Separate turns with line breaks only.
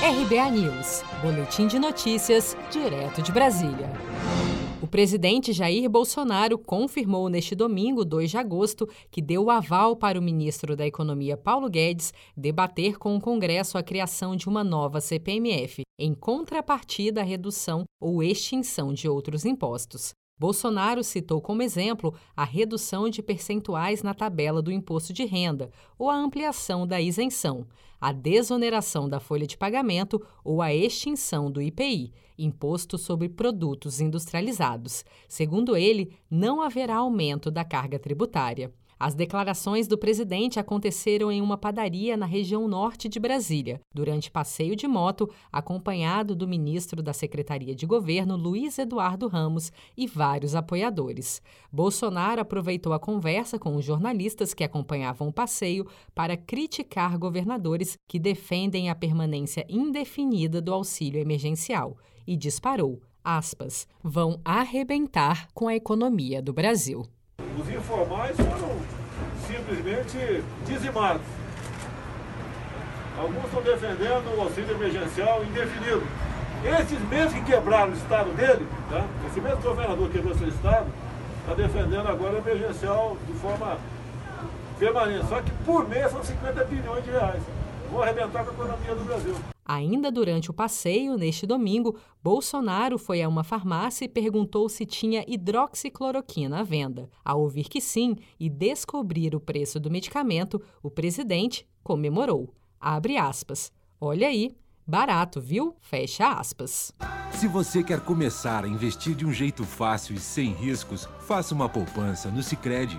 RBA News, Boletim de Notícias, direto de Brasília. O presidente Jair Bolsonaro confirmou neste domingo, 2 de agosto, que deu o aval para o ministro da Economia Paulo Guedes debater com o Congresso a criação de uma nova CPMF, em contrapartida à redução ou extinção de outros impostos. Bolsonaro citou como exemplo a redução de percentuais na tabela do imposto de renda ou a ampliação da isenção, a desoneração da folha de pagamento ou a extinção do IPI, Imposto sobre Produtos Industrializados. Segundo ele, não haverá aumento da carga tributária. As declarações do presidente aconteceram em uma padaria na região norte de Brasília, durante passeio de moto, acompanhado do ministro da Secretaria de Governo, Luiz Eduardo Ramos, e vários apoiadores. Bolsonaro aproveitou a conversa com os jornalistas que acompanhavam o passeio para criticar governadores que defendem a permanência indefinida do auxílio emergencial e disparou. Aspas, vão arrebentar com a economia do Brasil.
Os informais foram simplesmente dizimados. Alguns estão defendendo o auxílio emergencial indefinido. Esses mesmos que quebraram o estado dele, tá? esse mesmo governador que quebrou seu estado, está defendendo agora o emergencial de forma permanente. Só que por mês são 50 bilhões de reais. Vão arrebentar com a economia do Brasil.
Ainda durante o passeio, neste domingo, Bolsonaro foi a uma farmácia e perguntou se tinha hidroxicloroquina à venda. Ao ouvir que sim e descobrir o preço do medicamento, o presidente comemorou. Abre aspas. Olha aí, barato, viu? Fecha aspas.
Se você quer começar a investir de um jeito fácil e sem riscos, faça uma poupança no Sicredi.